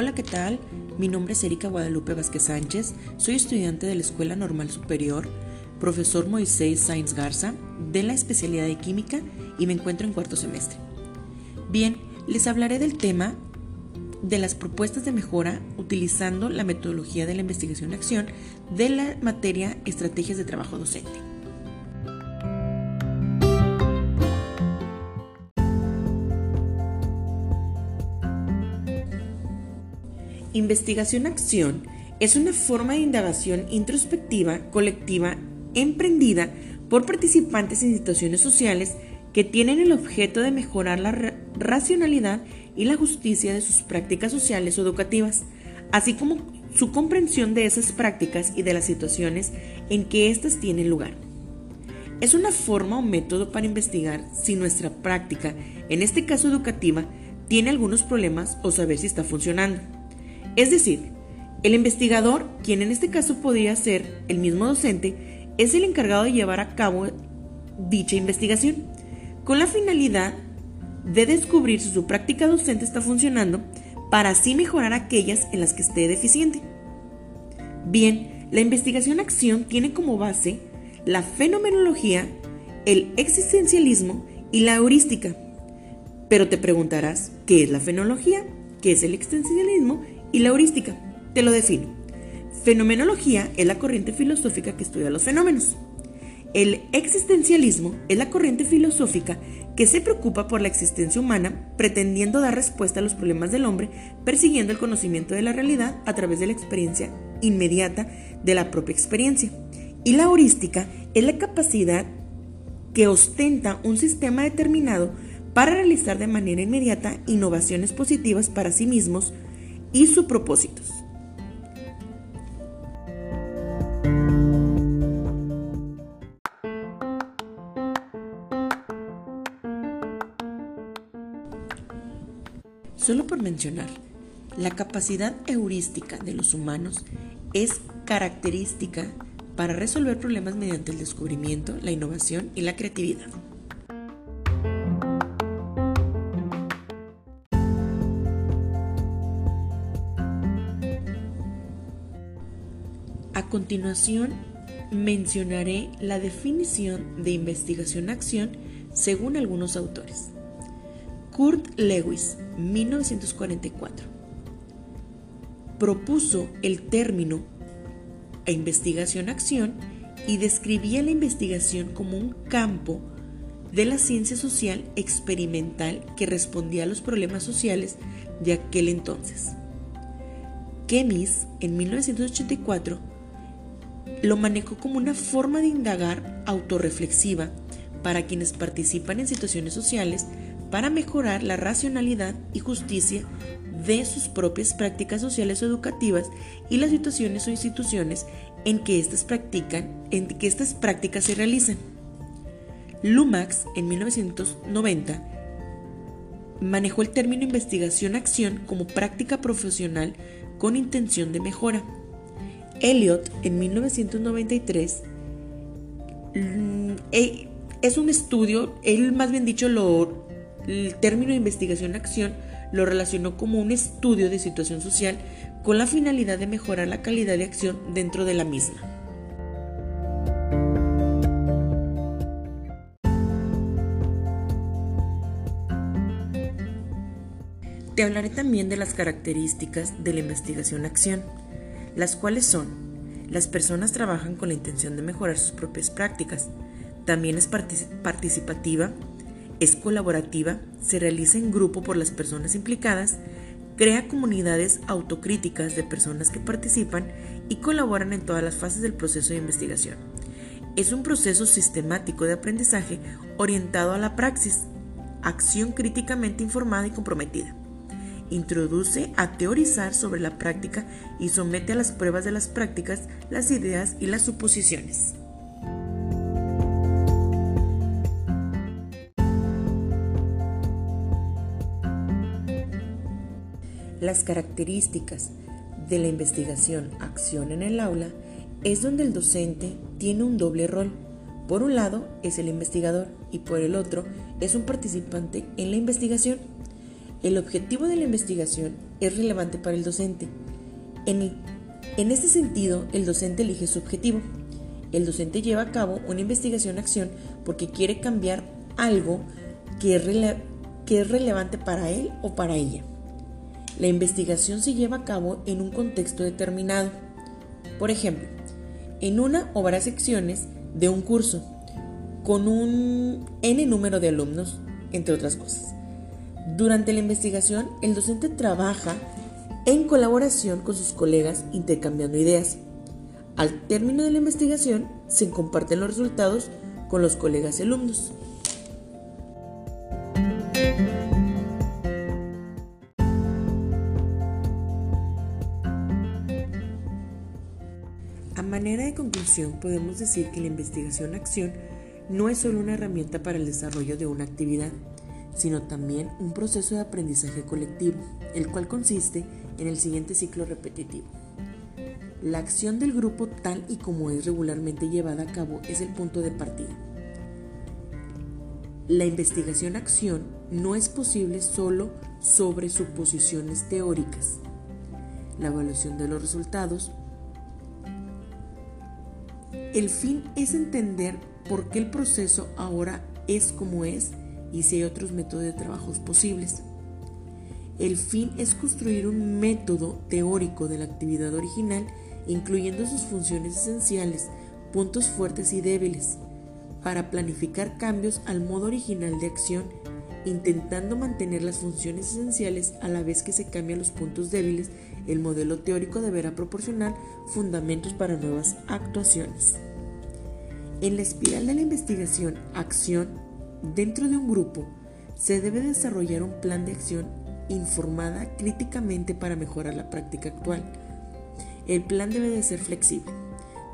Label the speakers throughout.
Speaker 1: Hola, ¿qué tal? Mi nombre es Erika Guadalupe Vázquez Sánchez, soy estudiante de la Escuela Normal Superior, profesor Moisés Sainz Garza, de la especialidad de Química y me encuentro en cuarto semestre. Bien, les hablaré del tema de las propuestas de mejora utilizando la metodología de la investigación-acción de la materia Estrategias de Trabajo Docente. Investigación-acción es una forma de indagación introspectiva colectiva emprendida por participantes en situaciones sociales que tienen el objeto de mejorar la racionalidad y la justicia de sus prácticas sociales o educativas, así como su comprensión de esas prácticas y de las situaciones en que éstas tienen lugar. Es una forma o método para investigar si nuestra práctica, en este caso educativa, tiene algunos problemas o saber si está funcionando. Es decir, el investigador, quien en este caso podría ser el mismo docente, es el encargado de llevar a cabo dicha investigación, con la finalidad de descubrir si su práctica docente está funcionando para así mejorar aquellas en las que esté deficiente. Bien, la investigación-acción tiene como base la fenomenología, el existencialismo y la heurística. Pero te preguntarás, ¿qué es la fenomenología? ¿Qué es el existencialismo y la heurística? Te lo defino. Fenomenología es la corriente filosófica que estudia los fenómenos. El existencialismo es la corriente filosófica que se preocupa por la existencia humana, pretendiendo dar respuesta a los problemas del hombre, persiguiendo el conocimiento de la realidad a través de la experiencia inmediata de la propia experiencia. Y la heurística es la capacidad que ostenta un sistema determinado para realizar de manera inmediata innovaciones positivas para sí mismos y sus propósitos. Solo por mencionar, la capacidad heurística de los humanos es característica para resolver problemas mediante el descubrimiento, la innovación y la creatividad. A continuación, mencionaré la definición de investigación-acción según algunos autores. Kurt Lewis, 1944, propuso el término investigación-acción y describía la investigación como un campo de la ciencia social experimental que respondía a los problemas sociales de aquel entonces. Kemis, en 1984, lo manejó como una forma de indagar autorreflexiva para quienes participan en situaciones sociales para mejorar la racionalidad y justicia de sus propias prácticas sociales o educativas y las situaciones o instituciones en que estas, practican, en que estas prácticas se realizan. Lumax, en 1990, manejó el término investigación-acción como práctica profesional con intención de mejora. Elliot, en 1993, mm, eh, es un estudio, él más bien dicho lo el término investigación-acción lo relacionó como un estudio de situación social con la finalidad de mejorar la calidad de acción dentro de la misma. Te hablaré también de las características de la investigación-acción, las cuales son, las personas trabajan con la intención de mejorar sus propias prácticas, también es participativa, es colaborativa, se realiza en grupo por las personas implicadas, crea comunidades autocríticas de personas que participan y colaboran en todas las fases del proceso de investigación. Es un proceso sistemático de aprendizaje orientado a la praxis, acción críticamente informada y comprometida. Introduce a teorizar sobre la práctica y somete a las pruebas de las prácticas las ideas y las suposiciones. Las características de la investigación acción en el aula es donde el docente tiene un doble rol. Por un lado es el investigador y por el otro es un participante en la investigación. El objetivo de la investigación es relevante para el docente. En, en este sentido, el docente elige su objetivo. El docente lleva a cabo una investigación-acción porque quiere cambiar algo que es, que es relevante para él o para ella. La investigación se lleva a cabo en un contexto determinado. Por ejemplo, en una o varias secciones de un curso, con un n número de alumnos, entre otras cosas. Durante la investigación, el docente trabaja en colaboración con sus colegas intercambiando ideas. Al término de la investigación, se comparten los resultados con los colegas y alumnos. A manera de conclusión, podemos decir que la investigación-acción no es solo una herramienta para el desarrollo de una actividad, sino también un proceso de aprendizaje colectivo, el cual consiste en el siguiente ciclo repetitivo. La acción del grupo tal y como es regularmente llevada a cabo es el punto de partida. La investigación-acción no es posible solo sobre suposiciones teóricas. La evaluación de los resultados el fin es entender por qué el proceso ahora es como es y si hay otros métodos de trabajo posibles. El fin es construir un método teórico de la actividad original, incluyendo sus funciones esenciales, puntos fuertes y débiles, para planificar cambios al modo original de acción, intentando mantener las funciones esenciales a la vez que se cambian los puntos débiles. El modelo teórico deberá proporcionar fundamentos para nuevas actuaciones. En la espiral de la investigación, acción, dentro de un grupo, se debe desarrollar un plan de acción informada críticamente para mejorar la práctica actual. El plan debe de ser flexible,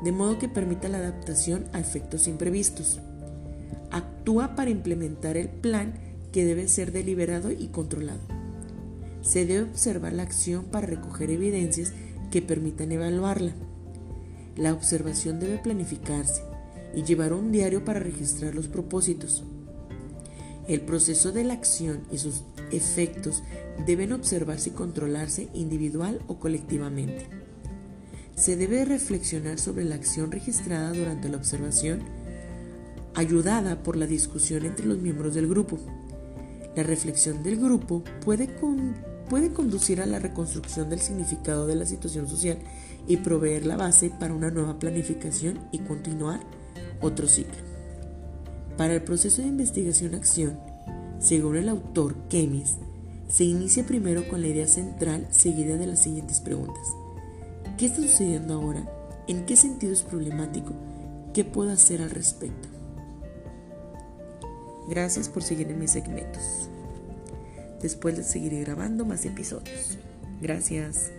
Speaker 1: de modo que permita la adaptación a efectos imprevistos. Actúa para implementar el plan que debe ser deliberado y controlado. Se debe observar la acción para recoger evidencias que permitan evaluarla. La observación debe planificarse, y llevar un diario para registrar los propósitos. El proceso de la acción y sus efectos deben observarse y controlarse individual o colectivamente. Se debe reflexionar sobre la acción registrada durante la observación, ayudada por la discusión entre los miembros del grupo. La reflexión del grupo puede, puede conducir a la reconstrucción del significado de la situación social y proveer la base para una nueva planificación y continuar otro ciclo. Para el proceso de investigación-acción, según el autor Kemis, se inicia primero con la idea central seguida de las siguientes preguntas. ¿Qué está sucediendo ahora? ¿En qué sentido es problemático? ¿Qué puedo hacer al respecto? Gracias por seguir en mis segmentos. Después les seguiré grabando más episodios. Gracias.